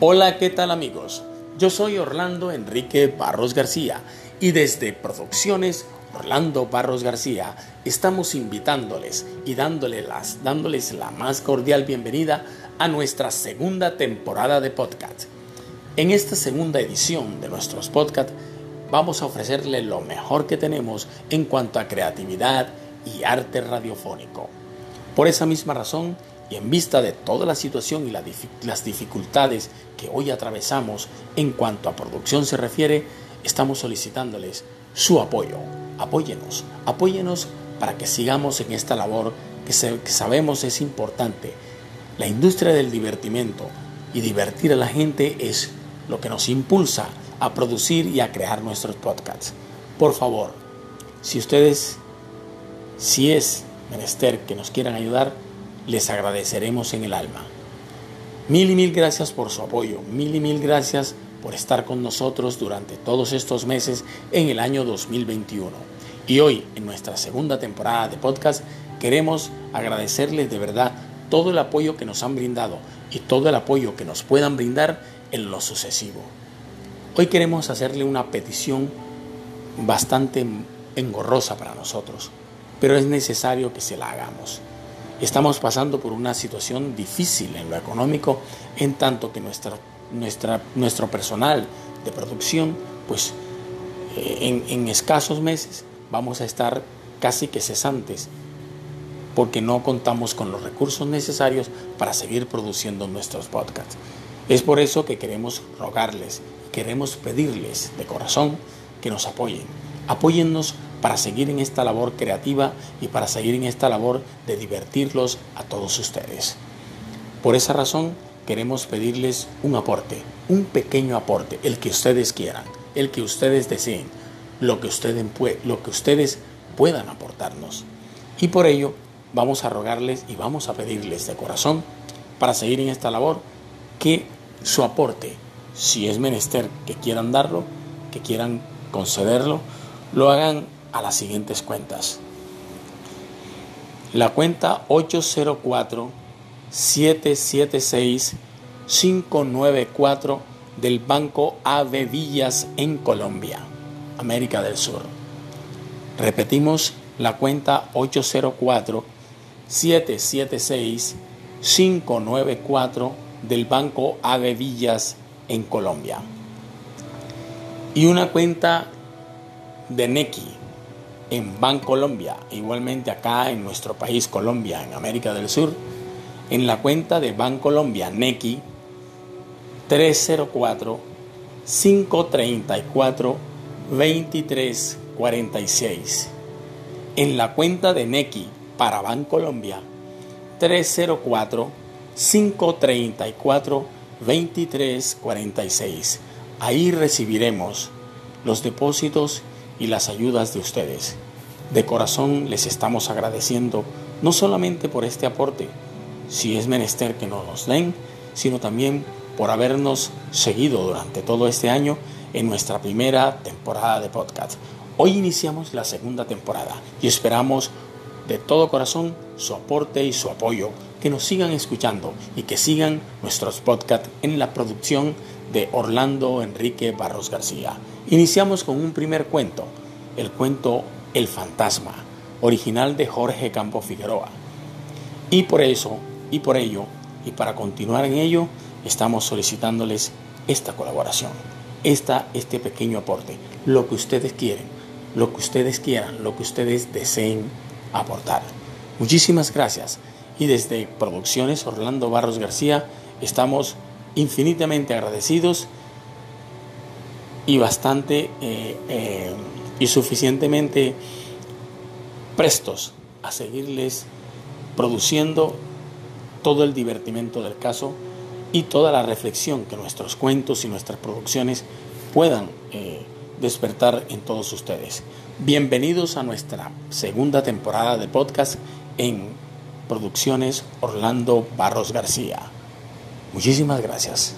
Hola, ¿qué tal amigos? Yo soy Orlando Enrique Barros García y desde Producciones Orlando Barros García estamos invitándoles y dándoles, dándoles la más cordial bienvenida a nuestra segunda temporada de podcast. En esta segunda edición de nuestros podcasts vamos a ofrecerle lo mejor que tenemos en cuanto a creatividad y arte radiofónico. Por esa misma razón, y en vista de toda la situación y las dificultades que hoy atravesamos en cuanto a producción se refiere, estamos solicitándoles su apoyo. Apóyenos, apóyenos para que sigamos en esta labor que, que sabemos es importante. La industria del divertimento y divertir a la gente es lo que nos impulsa a producir y a crear nuestros podcasts. Por favor, si ustedes, si es menester que nos quieran ayudar, les agradeceremos en el alma. Mil y mil gracias por su apoyo, mil y mil gracias por estar con nosotros durante todos estos meses en el año 2021. Y hoy, en nuestra segunda temporada de podcast, queremos agradecerles de verdad todo el apoyo que nos han brindado y todo el apoyo que nos puedan brindar en lo sucesivo. Hoy queremos hacerle una petición bastante engorrosa para nosotros, pero es necesario que se la hagamos. Estamos pasando por una situación difícil en lo económico, en tanto que nuestra, nuestra, nuestro personal de producción, pues eh, en, en escasos meses vamos a estar casi que cesantes porque no contamos con los recursos necesarios para seguir produciendo nuestros podcasts. Es por eso que queremos rogarles, queremos pedirles de corazón que nos apoyen. Apóyennos para seguir en esta labor creativa y para seguir en esta labor de divertirlos a todos ustedes. Por esa razón queremos pedirles un aporte, un pequeño aporte, el que ustedes quieran, el que ustedes deseen, lo que ustedes, puedan aportarnos. Y por ello vamos a rogarles y vamos a pedirles de corazón para seguir en esta labor que su aporte, si es menester que quieran darlo, que quieran concederlo, lo hagan a las siguientes cuentas. La cuenta 804-776-594 del Banco Ave Villas en Colombia, América del Sur. Repetimos la cuenta 804-776-594 del Banco Ave Villas en Colombia. Y una cuenta de Nequi en Bancolombia, igualmente acá en nuestro país Colombia, en América del Sur, en la cuenta de Bancolombia Nequi 304 534 2346. En la cuenta de Nequi para Bancolombia 304 534 2346. Ahí recibiremos los depósitos y las ayudas de ustedes. De corazón les estamos agradeciendo no solamente por este aporte, si es menester que nos los den, sino también por habernos seguido durante todo este año en nuestra primera temporada de podcast. Hoy iniciamos la segunda temporada y esperamos de todo corazón su aporte y su apoyo, que nos sigan escuchando y que sigan nuestros podcasts en la producción de Orlando Enrique Barros García. Iniciamos con un primer cuento, el cuento El Fantasma, original de Jorge Campo Figueroa. Y por eso, y por ello, y para continuar en ello, estamos solicitándoles esta colaboración, esta, este pequeño aporte, lo que ustedes quieren, lo que ustedes quieran, lo que ustedes deseen aportar. Muchísimas gracias y desde Producciones Orlando Barros García estamos infinitamente agradecidos y bastante eh, eh, y suficientemente prestos a seguirles produciendo todo el divertimento del caso y toda la reflexión que nuestros cuentos y nuestras producciones puedan eh, despertar en todos ustedes. Bienvenidos a nuestra segunda temporada de podcast en Producciones Orlando Barros García. Muchísimas gracias.